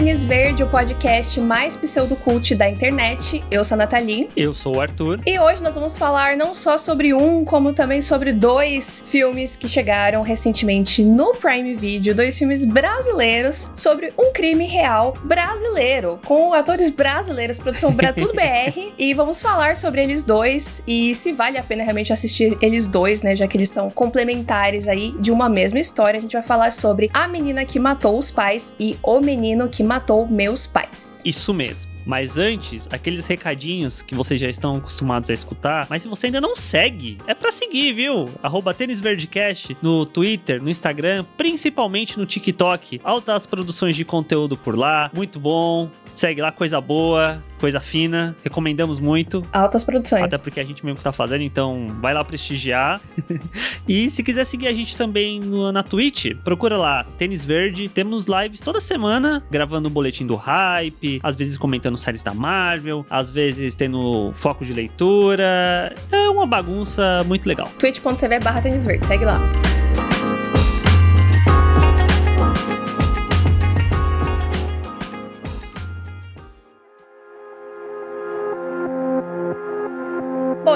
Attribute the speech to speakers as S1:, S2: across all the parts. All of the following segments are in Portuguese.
S1: Tênis Verde, o podcast mais pseudocult da internet. Eu sou a Nathalie.
S2: Eu sou o Arthur.
S1: E hoje nós vamos falar não só sobre um, como também sobre dois filmes que chegaram recentemente no Prime Video, dois filmes brasileiros sobre um crime real brasileiro, com atores brasileiros, produção tudo BR, e vamos falar sobre eles dois e se vale a pena realmente assistir eles dois, né, já que eles são complementares aí de uma mesma história. A gente vai falar sobre A Menina que Matou os Pais e O Menino que Matou Meus Pais.
S2: Isso mesmo. Mas antes, aqueles recadinhos que vocês já estão acostumados a escutar, mas se você ainda não segue, é para seguir, viu? Arroba Tênis Verdecast no Twitter, no Instagram, principalmente no TikTok. Altas produções de conteúdo por lá, muito bom. Segue lá, coisa boa, coisa fina, recomendamos muito.
S1: Altas produções.
S2: Até porque a gente mesmo tá fazendo, então vai lá prestigiar. e se quiser seguir a gente também no, na Twitch, procura lá, Tênis Verde. Temos lives toda semana, gravando o boletim do hype, às vezes comentando séries da Marvel, às vezes tendo foco de leitura. É uma bagunça muito legal.
S1: twitch.tv barra Tênis Verde, segue lá.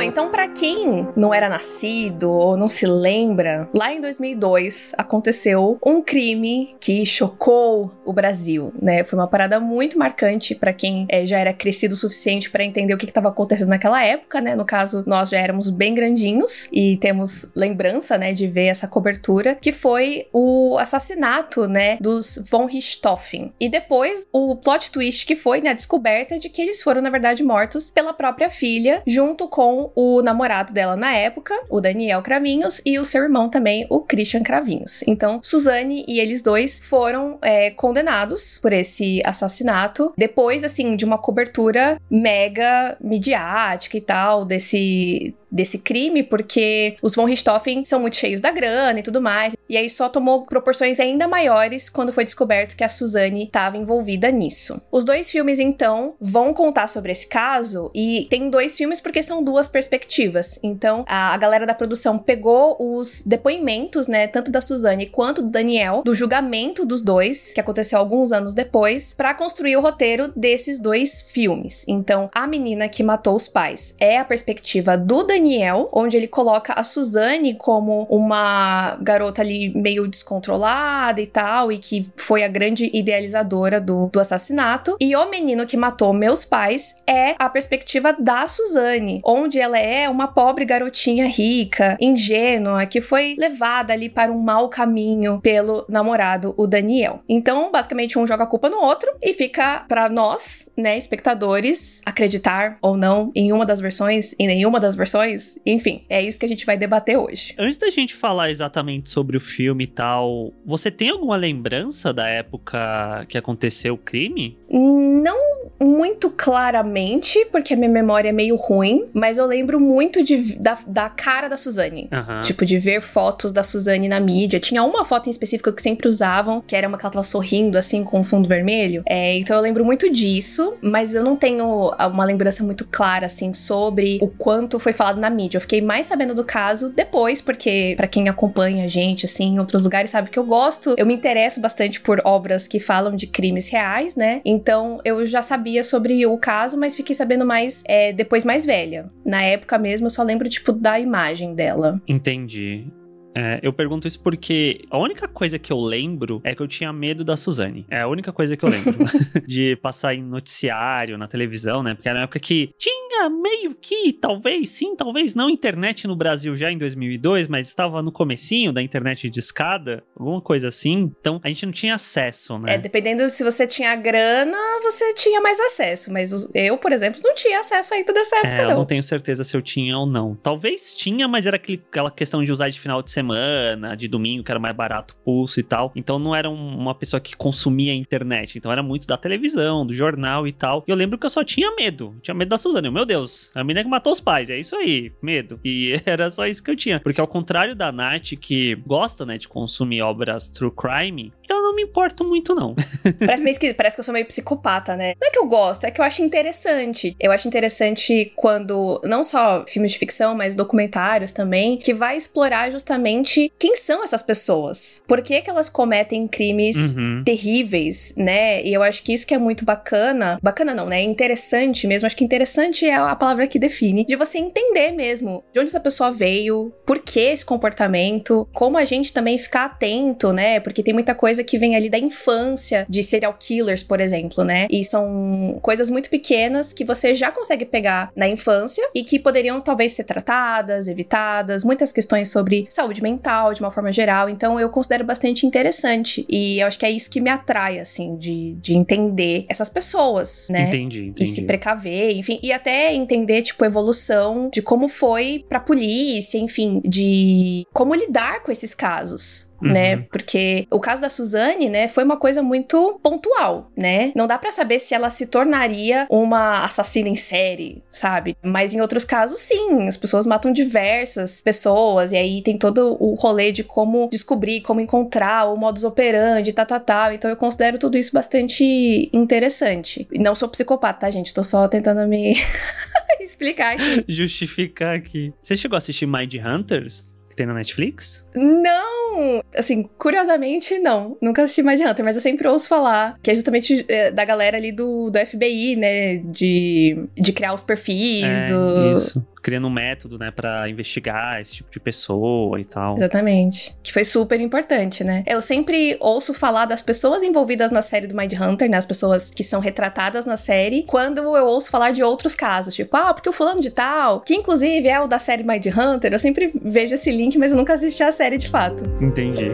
S1: Então para quem não era nascido ou não se lembra, lá em 2002 aconteceu um crime que chocou o Brasil, né? Foi uma parada muito marcante para quem é, já era crescido o suficiente para entender o que estava acontecendo naquela época, né? No caso, nós já éramos bem grandinhos e temos lembrança, né, de ver essa cobertura, que foi o assassinato, né, dos von Richthofen. E depois o plot twist que foi, né, a descoberta de que eles foram na verdade mortos pela própria filha, junto com o namorado dela na época, o Daniel Cravinhos, e o seu irmão também, o Christian Cravinhos. Então, Suzane e eles dois foram é, condenados por esse assassinato, depois, assim, de uma cobertura mega midiática e tal, desse desse crime, porque os von Richthofen são muito cheios da grana e tudo mais. E aí só tomou proporções ainda maiores quando foi descoberto que a Suzane estava envolvida nisso. Os dois filmes, então, vão contar sobre esse caso e tem dois filmes porque são duas perspectivas. Então, a, a galera da produção pegou os depoimentos, né, tanto da Suzane quanto do Daniel, do julgamento dos dois, que aconteceu alguns anos depois, para construir o roteiro desses dois filmes. Então, a menina que matou os pais é a perspectiva do Daniel Daniel, onde ele coloca a Suzane como uma garota ali meio descontrolada e tal, e que foi a grande idealizadora do, do assassinato. E o menino que matou meus pais é a perspectiva da Suzane, onde ela é uma pobre garotinha rica, ingênua, que foi levada ali para um mau caminho pelo namorado, o Daniel. Então, basicamente, um joga a culpa no outro e fica para nós, né, espectadores, acreditar ou não em uma das versões, em nenhuma das versões enfim, é isso que a gente vai debater hoje.
S2: Antes da gente falar exatamente sobre o filme e tal, você tem alguma lembrança da época que aconteceu o crime?
S1: Não muito claramente, porque a minha memória é meio ruim, mas eu lembro muito de, da, da cara da Suzane.
S2: Uhum.
S1: Tipo, de ver fotos da Suzane na mídia. Tinha uma foto em específico que sempre usavam, que era uma que ela tava sorrindo, assim, com fundo vermelho. É, então eu lembro muito disso, mas eu não tenho uma lembrança muito clara, assim, sobre o quanto foi falado na mídia. Eu fiquei mais sabendo do caso depois, porque para quem acompanha a gente, assim, em outros lugares, sabe que eu gosto, eu me interesso bastante por obras que falam de crimes reais, né? Então eu já sabia sobre o caso, mas fiquei sabendo mais é, depois mais velha. Na época mesmo, eu só lembro, tipo, da imagem dela.
S2: Entendi. É, eu pergunto isso porque a única coisa que eu lembro é que eu tinha medo da Suzane. É a única coisa que eu lembro. de passar em noticiário, na televisão, né? Porque era uma época que tinha meio que, talvez sim, talvez não, internet no Brasil já em 2002, mas estava no comecinho da internet de escada, alguma coisa assim. Então a gente não tinha acesso, né?
S1: É, dependendo se você tinha grana, você tinha mais acesso. Mas eu, por exemplo, não tinha acesso ainda dessa época,
S2: é,
S1: não.
S2: Eu não tenho certeza se eu tinha ou não. Talvez tinha, mas era aquele, aquela questão de usar de final de semana semana, de domingo, que era mais barato pulso e tal. Então não era um, uma pessoa que consumia a internet. Então era muito da televisão, do jornal e tal. E eu lembro que eu só tinha medo. Tinha medo da Suzane. Meu Deus, a menina que matou os pais. É isso aí, medo. E era só isso que eu tinha. Porque ao contrário da Nath, que gosta, né, de consumir obras true crime, eu não me importo muito, não.
S1: parece meio esquisito, parece que eu sou meio psicopata, né? Não é que eu gosto, é que eu acho interessante. Eu acho interessante quando, não só filmes de ficção, mas documentários também, que vai explorar justamente quem são essas pessoas. Por que, que elas cometem crimes uhum. terríveis, né? E eu acho que isso que é muito bacana. Bacana não, né? Interessante mesmo. Acho que interessante é a palavra que define. De você entender mesmo de onde essa pessoa veio, por que esse comportamento, como a gente também ficar atento, né? Porque tem muita coisa que vem ali da infância de serial killers, por exemplo, né? E são coisas muito pequenas que você já consegue pegar na infância e que poderiam talvez ser tratadas, evitadas, muitas questões sobre saúde mental de uma forma geral. Então eu considero bastante interessante e eu acho que é isso que me atrai, assim, de, de entender essas pessoas, né?
S2: Entendi, entendi.
S1: E se precaver, enfim, e até entender, tipo, a evolução de como foi pra polícia, enfim, de como lidar com esses casos? Uhum. né? Porque o caso da Suzane, né, foi uma coisa muito pontual, né? Não dá para saber se ela se tornaria uma assassina em série, sabe? Mas em outros casos, sim, as pessoas matam diversas pessoas e aí tem todo o rolê de como descobrir, como encontrar o modus operandi, tal, tal, tal. Então eu considero tudo isso bastante interessante. E não sou psicopata, tá, gente? Tô só tentando me explicar aqui.
S2: Justificar aqui. Você chegou a assistir Mind Hunters? Que tem na Netflix?
S1: Não! Assim, curiosamente, não. Nunca assisti Mind Hunter, mas eu sempre ouço falar que é justamente é, da galera ali do, do FBI, né? De, de criar os perfis
S2: é,
S1: do.
S2: Isso criando um método, né, para investigar esse tipo de pessoa e tal.
S1: Exatamente. Que foi super importante, né? Eu sempre ouço falar das pessoas envolvidas na série do Mind Hunter, né, as pessoas que são retratadas na série, quando eu ouço falar de outros casos, tipo, ah, porque o fulano de tal, que inclusive é o da série Mind Hunter, eu sempre vejo esse link, mas eu nunca assisti a série de fato.
S2: Entendi.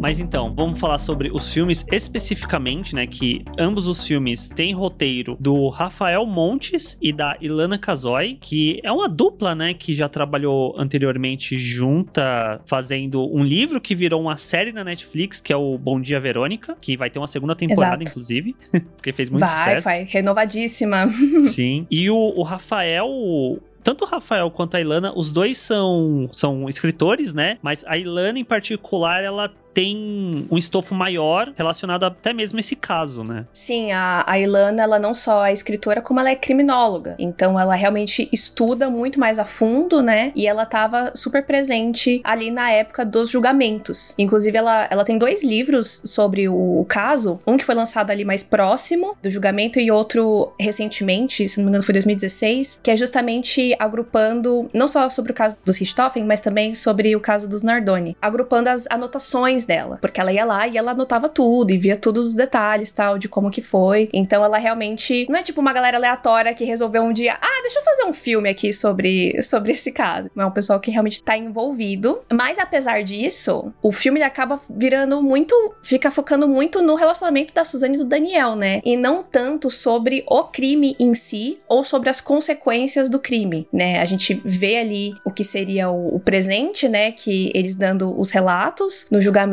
S2: Mas então, vamos falar sobre os filmes especificamente, né? Que ambos os filmes têm roteiro do Rafael Montes e da Ilana Casoy, que é uma dupla, né? Que já trabalhou anteriormente junta, fazendo um livro que virou uma série na Netflix, que é o Bom Dia Verônica, que vai ter uma segunda temporada, Exato. inclusive, porque fez muito
S1: vai,
S2: sucesso.
S1: Vai, vai, renovadíssima.
S2: Sim. E o, o Rafael tanto o Rafael quanto a Ilana, os dois são, são escritores, né? Mas a Ilana, em particular, ela tem um estofo maior relacionado até mesmo a esse caso, né?
S1: Sim, a, a Ilana, ela não só é escritora, como ela é criminóloga. Então, ela realmente estuda muito mais a fundo, né? E ela tava super presente ali na época dos julgamentos. Inclusive, ela, ela tem dois livros sobre o, o caso. Um que foi lançado ali mais próximo do julgamento e outro recentemente, se não me engano foi 2016, que é justamente agrupando, não só sobre o caso dos Richthofen, mas também sobre o caso dos Nardoni. Agrupando as anotações dela, porque ela ia lá e ela anotava tudo e via todos os detalhes, tal, de como que foi. Então ela realmente não é tipo uma galera aleatória que resolveu um dia, ah, deixa eu fazer um filme aqui sobre, sobre esse caso. É um pessoal que realmente tá envolvido. Mas apesar disso, o filme acaba virando muito, fica focando muito no relacionamento da Suzane e do Daniel, né? E não tanto sobre o crime em si ou sobre as consequências do crime, né? A gente vê ali o que seria o, o presente, né? Que eles dando os relatos no julgamento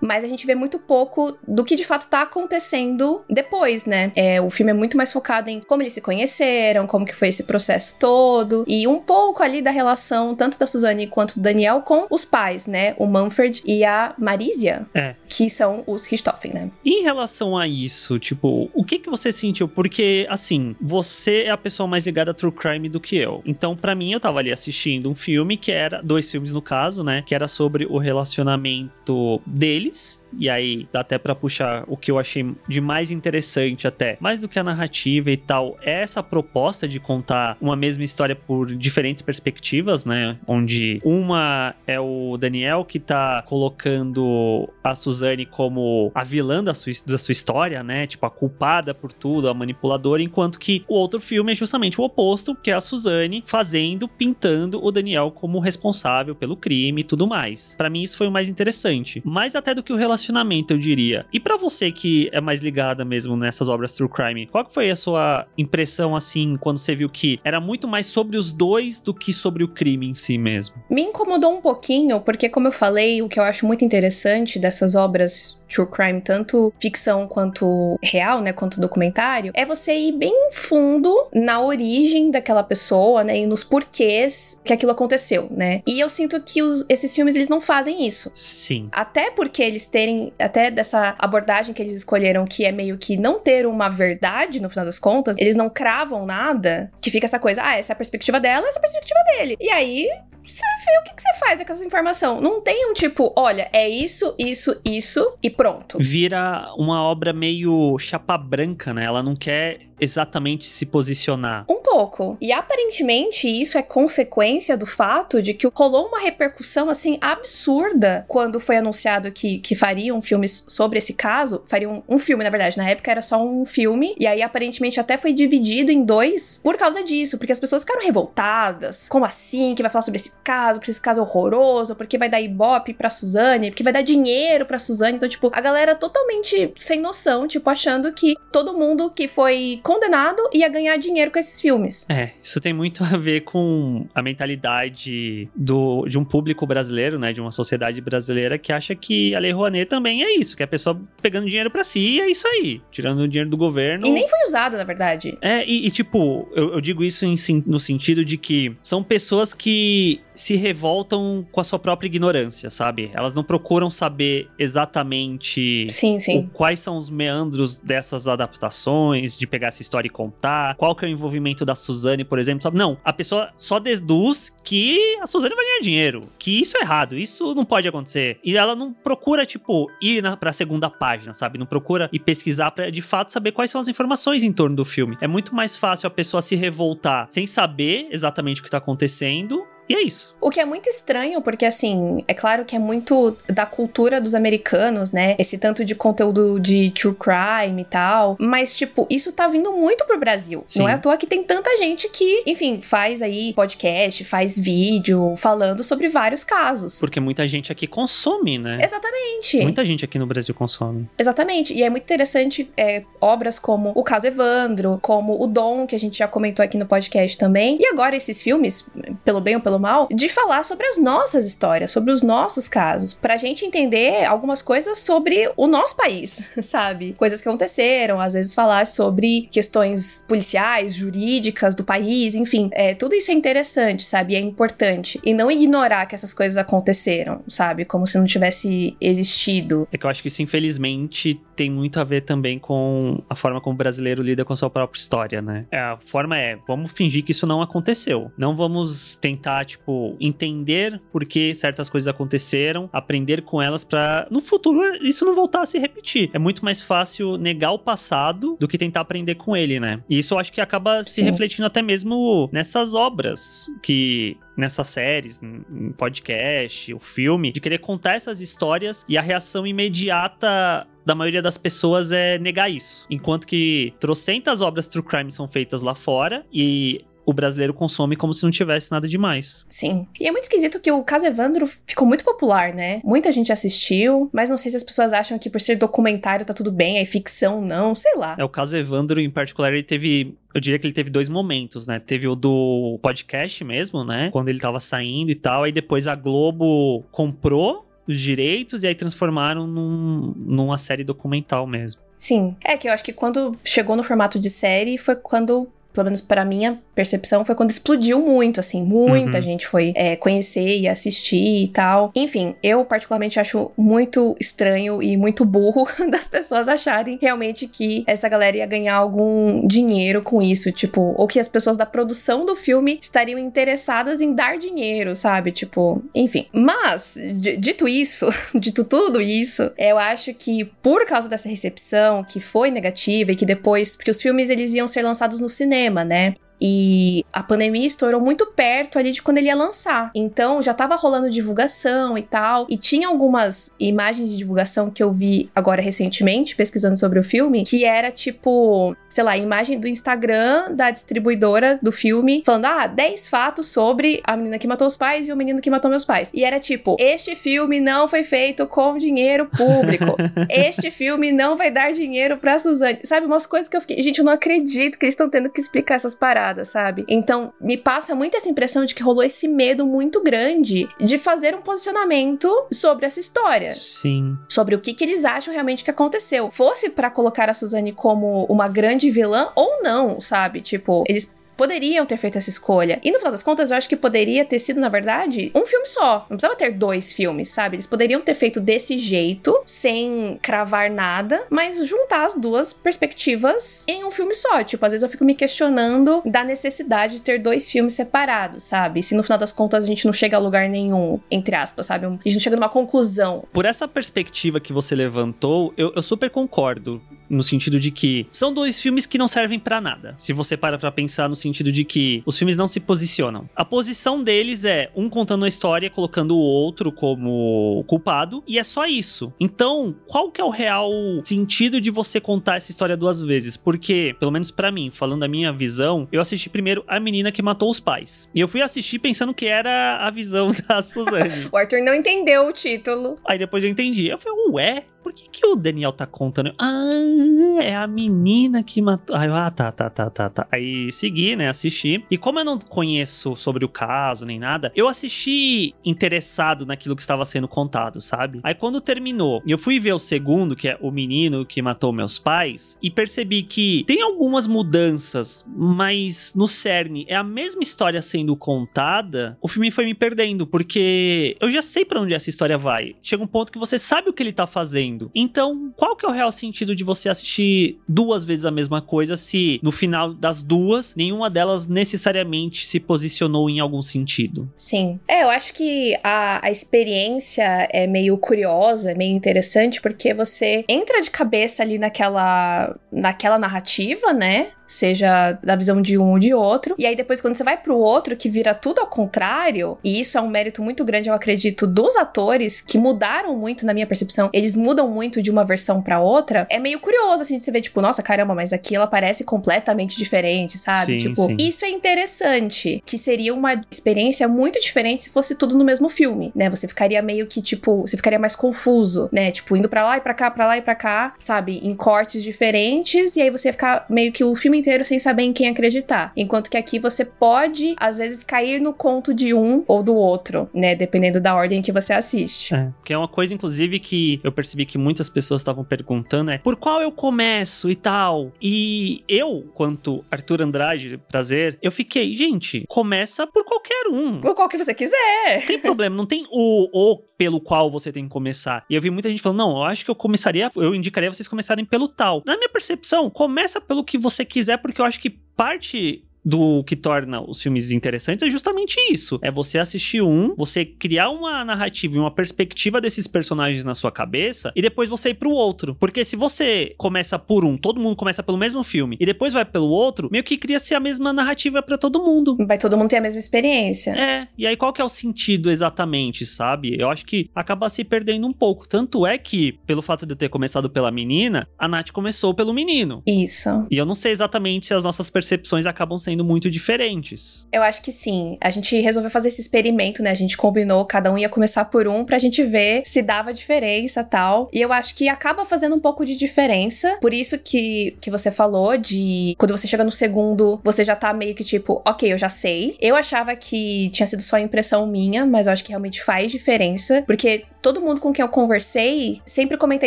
S1: mas a gente vê muito pouco do que de fato tá acontecendo depois, né? É, o filme é muito mais focado em como eles se conheceram, como que foi esse processo todo, e um pouco ali da relação tanto da Suzane quanto do Daniel com os pais, né? O Manfred e a Marisia,
S2: é.
S1: que são os Richthofen, né?
S2: Em relação a isso, tipo, o que que você sentiu? Porque, assim, você é a pessoa mais ligada a True Crime do que eu. Então, para mim, eu tava ali assistindo um filme que era, dois filmes no caso, né? Que era sobre o relacionamento deles e aí dá até para puxar o que eu achei de mais interessante até, mais do que a narrativa e tal, é essa proposta de contar uma mesma história por diferentes perspectivas, né? Onde uma é o Daniel que tá colocando a Suzane como a vilã da sua, da sua história, né? Tipo, a culpada por tudo, a manipuladora, enquanto que o outro filme é justamente o oposto, que é a Suzane fazendo, pintando o Daniel como responsável pelo crime e tudo mais. Para mim isso foi o mais interessante. Mais até do que o relacionamento relacionamento, eu diria. E para você que é mais ligada mesmo nessas obras true crime, qual que foi a sua impressão assim quando você viu que era muito mais sobre os dois do que sobre o crime em si mesmo?
S1: Me incomodou um pouquinho, porque como eu falei, o que eu acho muito interessante dessas obras true crime, tanto ficção quanto real, né, quanto documentário, é você ir bem fundo na origem daquela pessoa, né, e nos porquês que aquilo aconteceu, né? E eu sinto que os, esses filmes eles não fazem isso.
S2: Sim.
S1: Até porque eles terem até dessa abordagem que eles escolheram que é meio que não ter uma verdade no final das contas, eles não cravam nada, que fica essa coisa, ah, essa é a perspectiva dela, essa é a perspectiva dele. E aí, você vê o que, que você faz com essa informação. Não tem um tipo, olha, é isso, isso, isso e pronto.
S2: Vira uma obra meio chapa branca, né? Ela não quer exatamente se posicionar.
S1: Um pouco. E aparentemente isso é consequência do fato de que rolou uma repercussão assim absurda quando foi anunciado que, que fariam filmes sobre esse caso. Fariam um filme, na verdade. Na época era só um filme. E aí aparentemente até foi dividido em dois por causa disso. Porque as pessoas ficaram revoltadas. Como assim? Que vai falar sobre esse caso? Porque esse caso horroroso? Porque vai dar ibope pra Suzane? Porque vai dar dinheiro pra Suzane? Então, tipo, a galera totalmente sem noção, tipo, achando que todo mundo que foi condenado ia ganhar dinheiro com esses filmes.
S2: É, isso tem muito a ver com a mentalidade do, de um público brasileiro, né? De uma sociedade brasileira que acha que a Lei Rouanet também é isso, que é a pessoa pegando dinheiro para si e é isso aí, tirando o dinheiro do governo.
S1: E nem foi usado, na verdade.
S2: É, e, e tipo, eu, eu, digo isso em, no sentido de que são pessoas que se revoltam com a sua própria ignorância, sabe? Elas não procuram saber exatamente
S1: sim, sim.
S2: O, quais são os meandros dessas adaptações, de pegar essa história e contar, qual que é o envolvimento da Suzane, por exemplo, sabe? Não, a pessoa só deduz que a Suzane vai ganhar dinheiro, que isso é errado, isso não pode acontecer. E ela não procura, tipo, ir na, pra segunda página, sabe? Não procura ir pesquisar pra de fato saber quais são as informações em torno do filme. É muito mais fácil a pessoa se revoltar sem saber exatamente o que tá acontecendo e é isso.
S1: O que é muito estranho, porque assim, é claro que é muito da cultura dos americanos, né? Esse tanto de conteúdo de true crime e tal. Mas, tipo, isso tá vindo muito pro Brasil. Sim. Não é à toa que tem tanta gente que, enfim, faz aí podcast, faz vídeo falando sobre vários casos.
S2: Porque muita gente aqui consome, né?
S1: Exatamente.
S2: Muita gente aqui no Brasil consome.
S1: Exatamente. E é muito interessante é, obras como O Caso Evandro, como O Dom, que a gente já comentou aqui no podcast também. E agora esses filmes, pelo bem ou pelo mal, de falar sobre as nossas histórias, sobre os nossos casos, pra gente entender algumas coisas sobre o nosso país, sabe? Coisas que aconteceram, às vezes falar sobre questões policiais, jurídicas do país, enfim, é, tudo isso é interessante, sabe? É importante. E não ignorar que essas coisas aconteceram, sabe? Como se não tivesse existido.
S2: É que eu acho que isso, infelizmente, tem muito a ver também com a forma como o brasileiro lida com a sua própria história, né? É, a forma é, vamos fingir que isso não aconteceu. Não vamos tentar tipo, entender por que certas coisas aconteceram, aprender com elas para no futuro isso não voltar a se repetir. É muito mais fácil negar o passado do que tentar aprender com ele, né? E isso eu acho que acaba Sim. se refletindo até mesmo nessas obras que nessas séries, em podcast, o filme, de querer contar essas histórias e a reação imediata da maioria das pessoas é negar isso. Enquanto que trocentas obras true crime são feitas lá fora e o brasileiro consome como se não tivesse nada demais.
S1: Sim. E é muito esquisito que o caso Evandro ficou muito popular, né? Muita gente assistiu, mas não sei se as pessoas acham que por ser documentário tá tudo bem, aí ficção não, sei lá.
S2: É, o caso Evandro, em particular, ele teve eu diria que ele teve dois momentos, né? Teve o do podcast mesmo, né? Quando ele tava saindo e tal. Aí depois a Globo comprou os direitos e aí transformaram num, numa série documental mesmo.
S1: Sim. É que eu acho que quando chegou no formato de série foi quando pelo menos para minha percepção, foi quando explodiu muito, assim, muita uhum. gente foi é, conhecer e assistir e tal. Enfim, eu particularmente acho muito estranho e muito burro das pessoas acharem realmente que essa galera ia ganhar algum dinheiro com isso, tipo, ou que as pessoas da produção do filme estariam interessadas em dar dinheiro, sabe? Tipo, enfim. Mas, dito isso, dito tudo isso, eu acho que por causa dessa recepção que foi negativa e que depois, porque os filmes eles iam ser lançados no cinema cinema, né? E a pandemia estourou muito perto ali de quando ele ia lançar. Então já tava rolando divulgação e tal. E tinha algumas imagens de divulgação que eu vi agora recentemente, pesquisando sobre o filme, que era tipo, sei lá, imagem do Instagram da distribuidora do filme, falando: ah, 10 fatos sobre a menina que matou os pais e o menino que matou meus pais. E era tipo: este filme não foi feito com dinheiro público. este filme não vai dar dinheiro pra Suzane. Sabe, umas coisas que eu fiquei. Gente, eu não acredito que eles estão tendo que explicar essas paradas temporada, sabe? Então, me passa muito essa impressão de que rolou esse medo muito grande de fazer um posicionamento sobre essa história.
S2: Sim.
S1: Sobre o que, que eles acham realmente que aconteceu. Fosse para colocar a Suzane como uma grande vilã ou não, sabe? Tipo, eles poderiam ter feito essa escolha. E no final das contas, eu acho que poderia ter sido, na verdade, um filme só. Não precisava ter dois filmes, sabe? Eles poderiam ter feito desse jeito, sem cravar nada, mas juntar as duas perspectivas em um filme só. Tipo, às vezes eu fico me questionando da necessidade de ter dois filmes separados, sabe? Se no final das contas a gente não chega a lugar nenhum, entre aspas, sabe? A gente não chega numa conclusão.
S2: Por essa perspectiva que você levantou, eu, eu super concordo. No sentido de que são dois filmes que não servem para nada. Se você para pra pensar no sentido de que os filmes não se posicionam. A posição deles é um contando a história, colocando o outro como culpado, e é só isso. Então, qual que é o real sentido de você contar essa história duas vezes? Porque, pelo menos para mim, falando da minha visão, eu assisti primeiro a menina que matou os pais. E eu fui assistir pensando que era a visão da Suzane.
S1: o Arthur não entendeu o título.
S2: Aí depois eu entendi. Eu falei, ué, por que, que o Daniel tá contando? Ah, é a menina que matou. Aí eu, ah, tá, tá, tá, tá, tá. Aí segui, né, assisti. E como eu não conheço sobre o caso nem nada, eu assisti interessado naquilo que estava sendo contado, sabe? Aí quando terminou, eu fui ver o segundo, que é o menino que matou meus pais, e percebi que tem algumas mudanças, mas no cerne é a mesma história sendo contada. O filme foi me perdendo, porque eu já sei para onde essa história vai. Chega um ponto que você sabe o que ele tá fazendo então, qual que é o real sentido de você assistir duas vezes a mesma coisa se no final das duas, nenhuma delas necessariamente se posicionou em algum sentido?
S1: Sim. É, eu acho que a, a experiência é meio curiosa, meio interessante, porque você entra de cabeça ali naquela, naquela narrativa, né? Seja da visão de um ou de outro. E aí depois quando você vai pro outro que vira tudo ao contrário, e isso é um mérito muito grande, eu acredito, dos atores que mudaram muito na minha percepção. Eles mudam muito de uma versão para outra. É meio curioso assim de você ver tipo, nossa, caramba, mas aqui ela parece completamente diferente, sabe?
S2: Sim,
S1: tipo,
S2: sim.
S1: isso é interessante, que seria uma experiência muito diferente se fosse tudo no mesmo filme, né? Você ficaria meio que tipo, você ficaria mais confuso, né? Tipo, indo para lá e para cá, para lá e para cá, sabe? Em cortes diferentes e aí você ia ficar meio que o filme inteiro sem saber em quem acreditar. Enquanto que aqui você pode, às vezes, cair no conto de um ou do outro, né? Dependendo da ordem que você assiste.
S2: É, que é uma coisa, inclusive, que eu percebi que muitas pessoas estavam perguntando é por qual eu começo e tal. E eu, quanto Arthur Andrade, prazer, eu fiquei, gente, começa por qualquer um.
S1: Por qual que você quiser.
S2: Não tem problema, não tem o, o pelo qual você tem que começar. E eu vi muita gente falando, não, eu acho que eu começaria, eu indicaria vocês começarem pelo tal. Na minha percepção, começa pelo que você quiser, porque eu acho que parte do que torna os filmes interessantes é justamente isso. É você assistir um, você criar uma narrativa e uma perspectiva desses personagens na sua cabeça e depois você ir pro outro. Porque se você começa por um, todo mundo começa pelo mesmo filme e depois vai pelo outro, meio que cria-se a mesma narrativa para todo mundo.
S1: Vai todo mundo ter a mesma experiência.
S2: É, e aí qual que é o sentido exatamente, sabe? Eu acho que acaba se perdendo um pouco. Tanto é que, pelo fato de eu ter começado pela menina, a Nath começou pelo menino.
S1: Isso.
S2: E eu não sei exatamente se as nossas percepções acabam sendo muito diferentes.
S1: Eu acho que sim. A gente resolveu fazer esse experimento, né? A gente combinou, cada um ia começar por um pra gente ver se dava diferença tal. E eu acho que acaba fazendo um pouco de diferença. Por isso que, que você falou de quando você chega no segundo, você já tá meio que tipo, ok, eu já sei. Eu achava que tinha sido só impressão minha, mas eu acho que realmente faz diferença. Porque todo mundo com quem eu conversei sempre comenta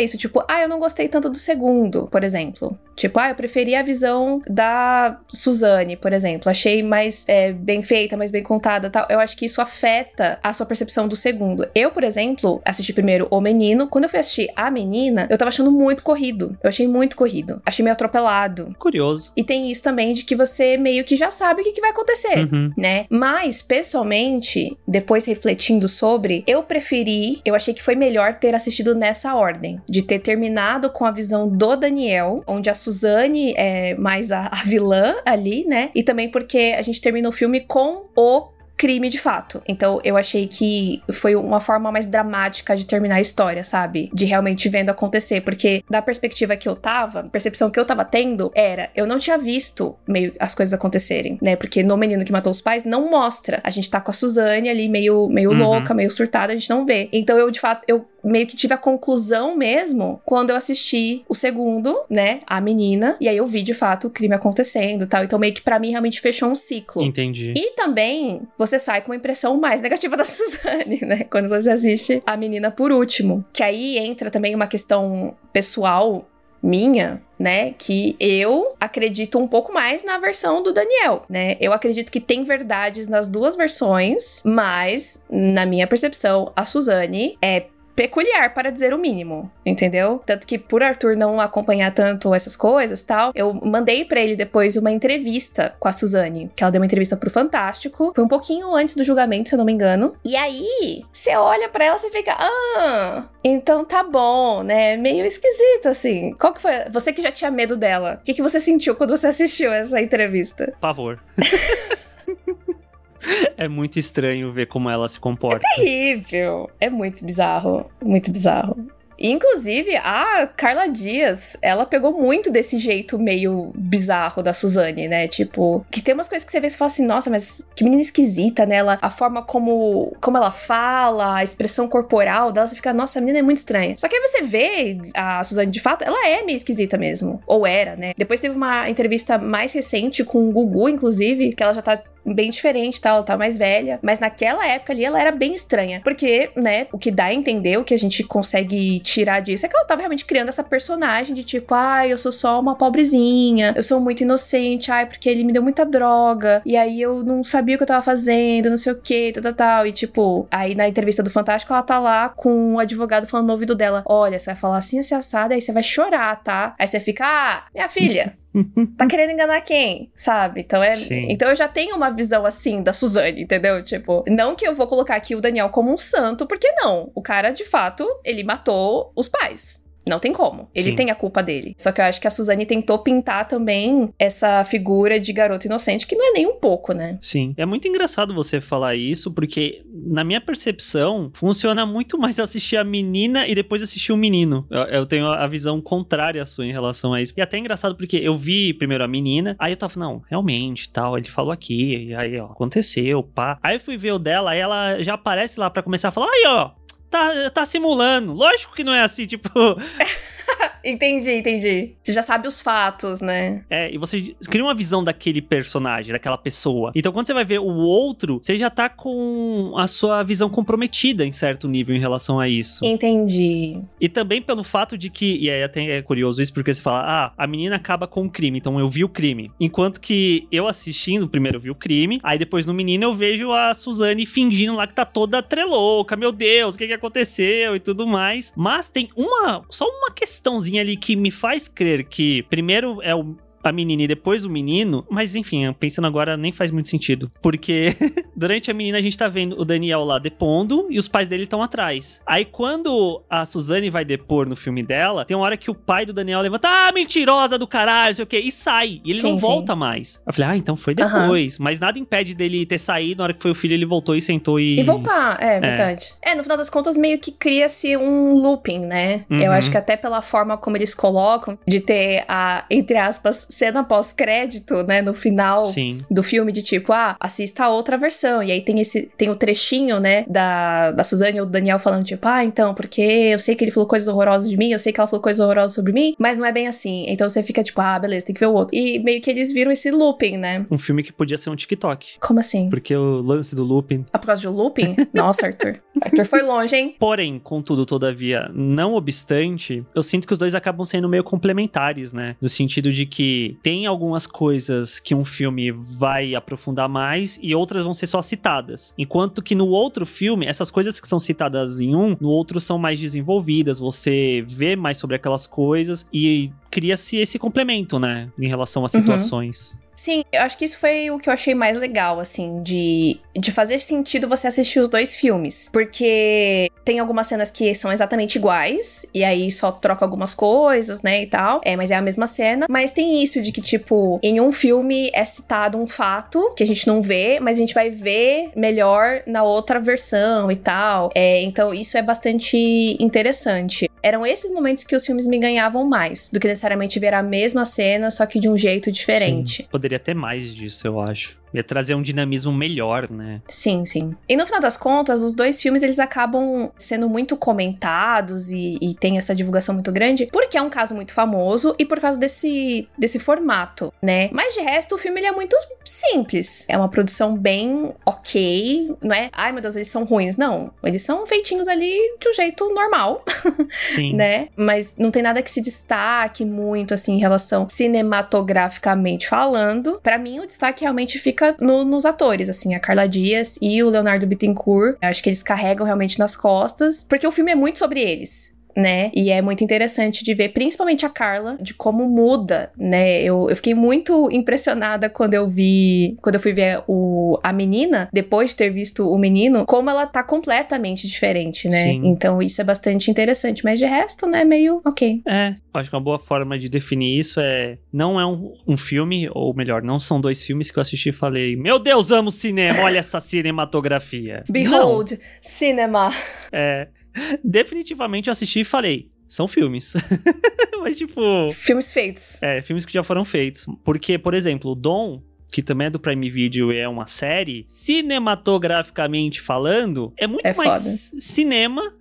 S1: isso, tipo, ah, eu não gostei tanto do segundo, por exemplo. Tipo, ah, eu preferi a visão da Suzane, por exemplo. Achei mais é, bem feita, mais bem contada tal. Eu acho que isso afeta a sua percepção do segundo. Eu, por exemplo, assisti primeiro O Menino. Quando eu fui assistir A Menina, eu tava achando muito corrido. Eu achei muito corrido. Achei meio atropelado.
S2: Curioso.
S1: E tem isso também de que você meio que já sabe o que, que vai acontecer,
S2: Uhum.
S1: né? Mas, pessoalmente, depois refletindo sobre, eu preferi, eu achei que foi melhor ter assistido nessa ordem. De ter terminado com a visão do Daniel, onde a Suzane é mais a, a vilã ali, né? E também porque a gente termina o filme com o crime de fato. Então eu achei que foi uma forma mais dramática de terminar a história, sabe? De realmente vendo acontecer. Porque da perspectiva que eu tava, a percepção que eu tava tendo era, eu não tinha visto meio as coisas acontecerem, né? Porque no Menino que Matou os Pais não mostra. A gente tá com a Suzane ali meio, meio uhum. louca, meio surtada, a gente não vê. Então eu, de fato, eu meio que tive a conclusão mesmo quando eu assisti o segundo, né? A menina. E aí eu vi, de fato, o crime acontecendo e tal. Então meio que para mim realmente fechou um ciclo.
S2: Entendi.
S1: E também você sai com uma impressão mais negativa da Suzane, né? Quando você assiste a menina por último. Que aí entra também uma questão pessoal minha, né, que eu acredito um pouco mais na versão do Daniel, né? Eu acredito que tem verdades nas duas versões, mas na minha percepção, a Suzane é peculiar, para dizer o mínimo, entendeu? Tanto que por Arthur não acompanhar tanto essas coisas tal, eu mandei para ele depois uma entrevista com a Suzane, que ela deu uma entrevista pro Fantástico. Foi um pouquinho antes do julgamento, se eu não me engano. E aí, você olha para ela e fica, ah, então tá bom, né? Meio esquisito, assim. Qual que foi? Você que já tinha medo dela, o que, que você sentiu quando você assistiu essa entrevista?
S2: Pavor. é muito estranho ver como ela se comporta.
S1: É terrível. É muito bizarro. Muito bizarro. Inclusive, a Carla Dias, ela pegou muito desse jeito meio bizarro da Suzane, né? Tipo, que tem umas coisas que você vê e fala assim, nossa, mas que menina esquisita, né? Ela, a forma como, como ela fala, a expressão corporal dela, você fica, nossa, a menina é muito estranha. Só que aí você vê a Suzane de fato, ela é meio esquisita mesmo. Ou era, né? Depois teve uma entrevista mais recente com o Gugu, inclusive, que ela já tá bem diferente, tá? Ela tá mais velha. Mas naquela época ali, ela era bem estranha. Porque, né, o que dá a entender, o que a gente consegue tirar disso, é que ela tava realmente criando essa personagem de tipo, ai, eu sou só uma pobrezinha, eu sou muito inocente, ai, porque ele me deu muita droga, e aí eu não sabia o que eu tava fazendo, não sei o que, tal, tal, tal. E tipo, aí na entrevista do Fantástico, ela tá lá com o advogado falando no ouvido dela: olha, você vai falar assim, assim, assado, aí você vai chorar, tá? Aí você fica, ah, minha filha. Tá querendo enganar quem, sabe? Então é, Sim. então eu já tenho uma visão assim da Suzane, entendeu? Tipo, não que eu vou colocar aqui o Daniel como um santo, porque não. O cara de fato, ele matou os pais. Não tem como. Ele Sim. tem a culpa dele. Só que eu acho que a Suzane tentou pintar também essa figura de garoto inocente, que não é nem um pouco, né?
S2: Sim. É muito engraçado você falar isso, porque na minha percepção, funciona muito mais assistir a menina e depois assistir o menino. Eu, eu tenho a visão contrária à sua em relação a isso. E até é engraçado porque eu vi primeiro a menina, aí eu tava, não, realmente, tal, ele falou aqui, e aí, ó, aconteceu, pá. Aí eu fui ver o dela, aí ela já aparece lá para começar a falar, aí, ó, tá, tá simulando. Lógico que não é assim, tipo.
S1: entendi, entendi. Você já sabe os fatos, né?
S2: É, e você cria uma visão daquele personagem, daquela pessoa. Então, quando você vai ver o outro, você já tá com a sua visão comprometida em certo nível em relação a isso.
S1: Entendi.
S2: E também pelo fato de que, e aí até é curioso isso, porque você fala, ah, a menina acaba com o crime, então eu vi o crime. Enquanto que eu assistindo, primeiro eu vi o crime, aí depois no menino eu vejo a Suzane fingindo lá que tá toda trelouca, meu Deus, o que que aconteceu e tudo mais. Mas tem uma, só uma questãozinha ali que me faz crer que primeiro é o a menina e depois o menino, mas enfim, pensando agora nem faz muito sentido. Porque durante a menina a gente tá vendo o Daniel lá depondo e os pais dele estão atrás. Aí quando a Suzane vai depor no filme dela, tem uma hora que o pai do Daniel levanta, ah, mentirosa do caralho, sei o quê, e sai. E ele sim, não sim. volta mais. Eu falei, ah, então foi depois. Uhum. Mas nada impede dele ter saído, na hora que foi o filho, ele voltou e sentou e.
S1: E voltar, é, é. verdade. É, no final das contas, meio que cria-se um looping, né? Uhum. Eu acho que até pela forma como eles colocam, de ter a, entre aspas, cena pós-crédito, né, no final
S2: Sim.
S1: do filme, de tipo, ah, assista a outra versão. E aí tem esse, tem o trechinho, né, da, da Suzane ou do Daniel falando, tipo, ah, então, porque eu sei que ele falou coisas horrorosas de mim, eu sei que ela falou coisas horrorosas sobre mim, mas não é bem assim. Então você fica tipo, ah, beleza, tem que ver o outro. E meio que eles viram esse looping, né?
S2: Um filme que podia ser um TikTok.
S1: Como assim?
S2: Porque o lance do looping.
S1: Ah, por causa do looping? Nossa, Arthur. Arthur foi longe, hein?
S2: Porém, contudo, todavia, não obstante, eu sinto que os dois acabam sendo meio complementares, né? No sentido de que tem algumas coisas que um filme vai aprofundar mais e outras vão ser só citadas. Enquanto que no outro filme, essas coisas que são citadas em um, no outro são mais desenvolvidas, você vê mais sobre aquelas coisas e cria-se esse complemento, né, em relação às uhum.
S1: Sim, eu acho que isso foi o que eu achei mais legal, assim, de, de fazer sentido você assistir os dois filmes. Porque tem algumas cenas que são exatamente iguais, e aí só troca algumas coisas, né, e tal. É, mas é a mesma cena. Mas tem isso de que, tipo, em um filme é citado um fato que a gente não vê, mas a gente vai ver melhor na outra versão e tal. É, então isso é bastante interessante. Eram esses momentos que os filmes me ganhavam mais do que necessariamente ver a mesma cena, só que de um jeito diferente.
S2: Sim, poderia ter mais disso, eu acho. Ia trazer um dinamismo melhor, né?
S1: Sim, sim. E no final das contas, os dois filmes eles acabam sendo muito comentados e, e tem essa divulgação muito grande, porque é um caso muito famoso e por causa desse, desse formato, né? Mas de resto, o filme ele é muito simples. É uma produção bem ok, não é? Ai meu Deus, eles são ruins. Não, eles são feitinhos ali de um jeito normal.
S2: Sim.
S1: né? Mas não tem nada que se destaque muito, assim, em relação cinematograficamente falando. Para mim, o destaque realmente fica fica no, nos atores, assim, a Carla Dias e o Leonardo Bittencourt. Acho que eles carregam realmente nas costas, porque o filme é muito sobre eles né? E é muito interessante de ver, principalmente a Carla, de como muda, né? Eu, eu fiquei muito impressionada quando eu vi, quando eu fui ver o, a menina, depois de ter visto o menino, como ela tá completamente diferente, né?
S2: Sim.
S1: Então isso é bastante interessante, mas de resto, né, meio ok.
S2: É, acho que uma boa forma de definir isso é, não é um, um filme, ou melhor, não são dois filmes que eu assisti e falei, meu Deus, amo cinema, olha essa cinematografia.
S1: Behold, não. cinema.
S2: É, definitivamente eu assisti e falei, são filmes. Mas, tipo.
S1: Filmes feitos.
S2: É, filmes que já foram feitos. Porque, por exemplo, o Dom, que também é do Prime Video e é uma série, cinematograficamente falando, é muito
S1: É
S2: mais
S1: foda.
S2: cinema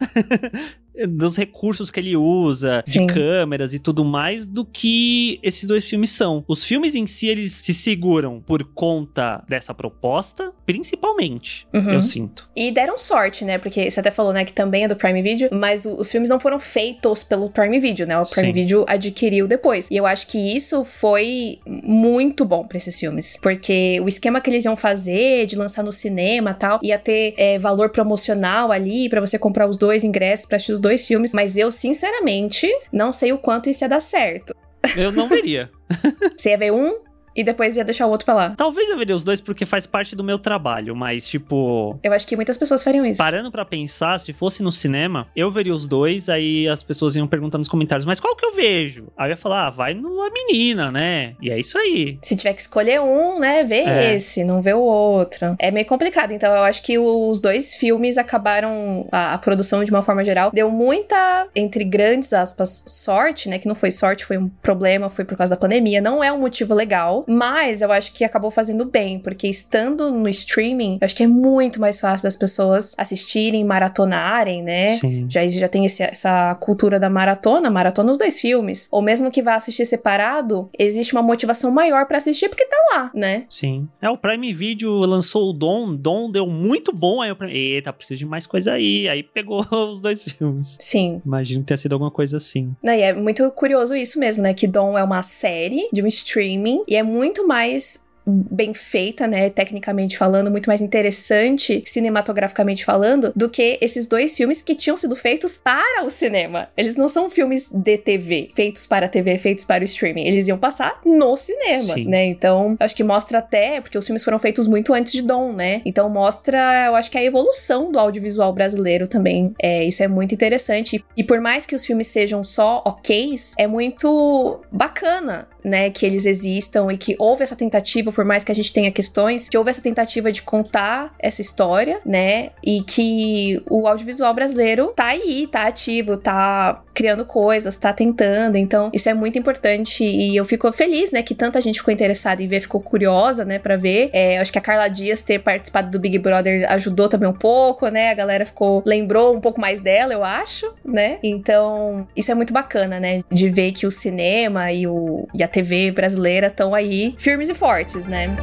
S2: dos recursos que ele usa,
S1: Sim.
S2: de câmeras e tudo mais, do que esses dois filmes são. Os filmes em si, eles se seguram por conta dessa proposta, principalmente,
S1: Uhum.
S2: eu sinto.
S1: E deram sorte, né? Porque você até falou, né, que também é do Prime Video, mas o- os filmes não foram feitos pelo Prime Video, né? O Prime
S2: Sim.
S1: Video adquiriu depois. E eu acho que isso foi muito bom pra esses filmes. Porque o esquema que eles iam fazer, de lançar no cinema e tal, ia ter é, valor promocional ali pra você comprar os dois ingressos pra assistir os dois filmes. Mas eu, sinceramente, não sei o quanto isso ia dar certo.
S2: Eu não veria.
S1: Você ia ver um e depois ia deixar o outro pra lá.
S2: Talvez eu veria os dois porque faz parte do meu trabalho, mas, tipo,
S1: Eu acho que muitas pessoas fariam isso.
S2: Parando pra pensar, se fosse no cinema, eu veria os dois, aí as pessoas iam perguntar nos comentários, mas qual que eu vejo? Aí eu ia falar, ah, vai numa menina, né? E é isso aí.
S1: Se tiver que escolher um, né, vê
S2: É.
S1: esse, não vê o outro. É meio complicado. Então, eu acho que os dois filmes acabaram. A, a produção, de uma forma geral, deu muita, entre grandes aspas, sorte, né? Que não foi sorte, foi um problema, foi por causa da pandemia. Não é um motivo legal. Mas eu acho que acabou fazendo bem, porque estando no streaming, eu acho que é muito mais fácil das pessoas assistirem, maratonarem, né?
S2: Sim.
S1: Já, já tem esse- essa cultura da maratona, maratona os dois filmes. Ou mesmo que vá assistir separado, existe uma motivação maior pra assistir porque tá lá, né?
S2: Sim. É, o Prime Video lançou o Dom, Dom deu muito bom, aí eu Prime, eita, preciso de mais coisa aí. Aí pegou os dois filmes.
S1: Sim.
S2: Imagino que tenha sido alguma coisa assim.
S1: Não, e é muito curioso isso mesmo, né? Que Dom é uma série de um streaming e é muito mais bem feita, né, tecnicamente falando, muito mais interessante cinematograficamente falando do que esses dois filmes que tinham sido feitos para o cinema. Eles não são filmes de TV, feitos para a TV, feitos para o streaming. Eles iam passar no cinema,
S2: Sim.
S1: né? Então, acho que mostra até, porque os filmes foram feitos muito antes de Dom, né? Então mostra, eu acho que a evolução do audiovisual brasileiro também. É, isso é muito interessante. E por mais que os filmes sejam só oks, é muito bacana, né, que eles existam e que houve essa tentativa, por mais que a gente tenha questões, que houve essa tentativa de contar essa história, né, e que o audiovisual brasileiro tá aí, tá ativo, tá criando coisas, tá tentando, então isso é muito importante e eu fico feliz, né, que tanta gente ficou interessada em ver, ficou curiosa, né, pra ver. É, acho que a Carla Dias ter participado do Big Brother ajudou também um pouco, né, a galera ficou, lembrou um pouco mais dela, eu acho, né, então isso é muito bacana, né, de ver que o cinema e, o, e a TV brasileira estão aí firmes e fortes, né.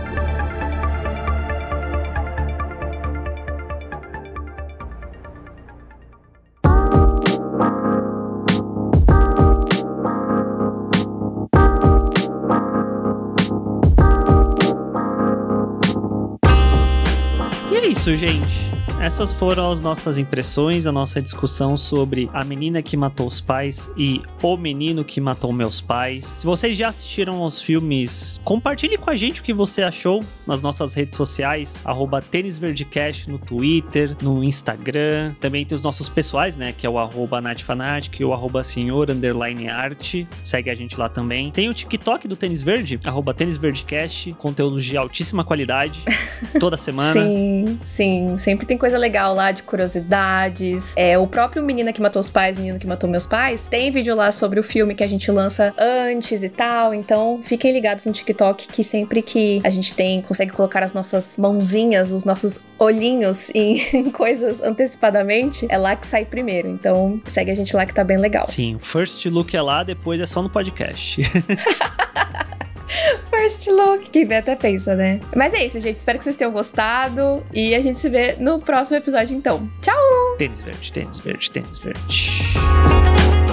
S2: E é isso, gente. Essas foram as nossas impressões, a nossa discussão sobre a menina que matou os pais e o menino que matou meus pais. Se vocês já assistiram aos filmes, compartilhe com a gente o que você achou nas nossas redes sociais, arroba tênisverdecast no Twitter, no Instagram. Também tem os nossos pessoais, né? Que é o arroba natfanatic e o arroba senhor underline arte. Segue a gente lá também. Tem o TikTok do Tênis Verde, arroba tênisverdecast, conteúdos de altíssima qualidade, toda semana.
S1: sim, sim. Sempre tem coisa legal lá de curiosidades. É, o próprio Menina que Matou os Pais, Menino que Matou Meus Pais, tem vídeo lá sobre o filme que a gente lança antes e tal. Então, fiquem ligados no TikTok que sempre que a gente tem, consegue colocar as nossas mãozinhas, os nossos olhinhos em coisas antecipadamente, é lá que sai primeiro. Então, segue a gente lá que tá bem legal.
S2: Sim, first look é lá, depois é só no podcast.
S1: First look. Quem vê até pensa, né? Mas é isso, gente. Espero que vocês tenham gostado. E a gente se vê no próximo episódio, então. Tchau!
S2: Tênis verde, tênis verde, tênis verde.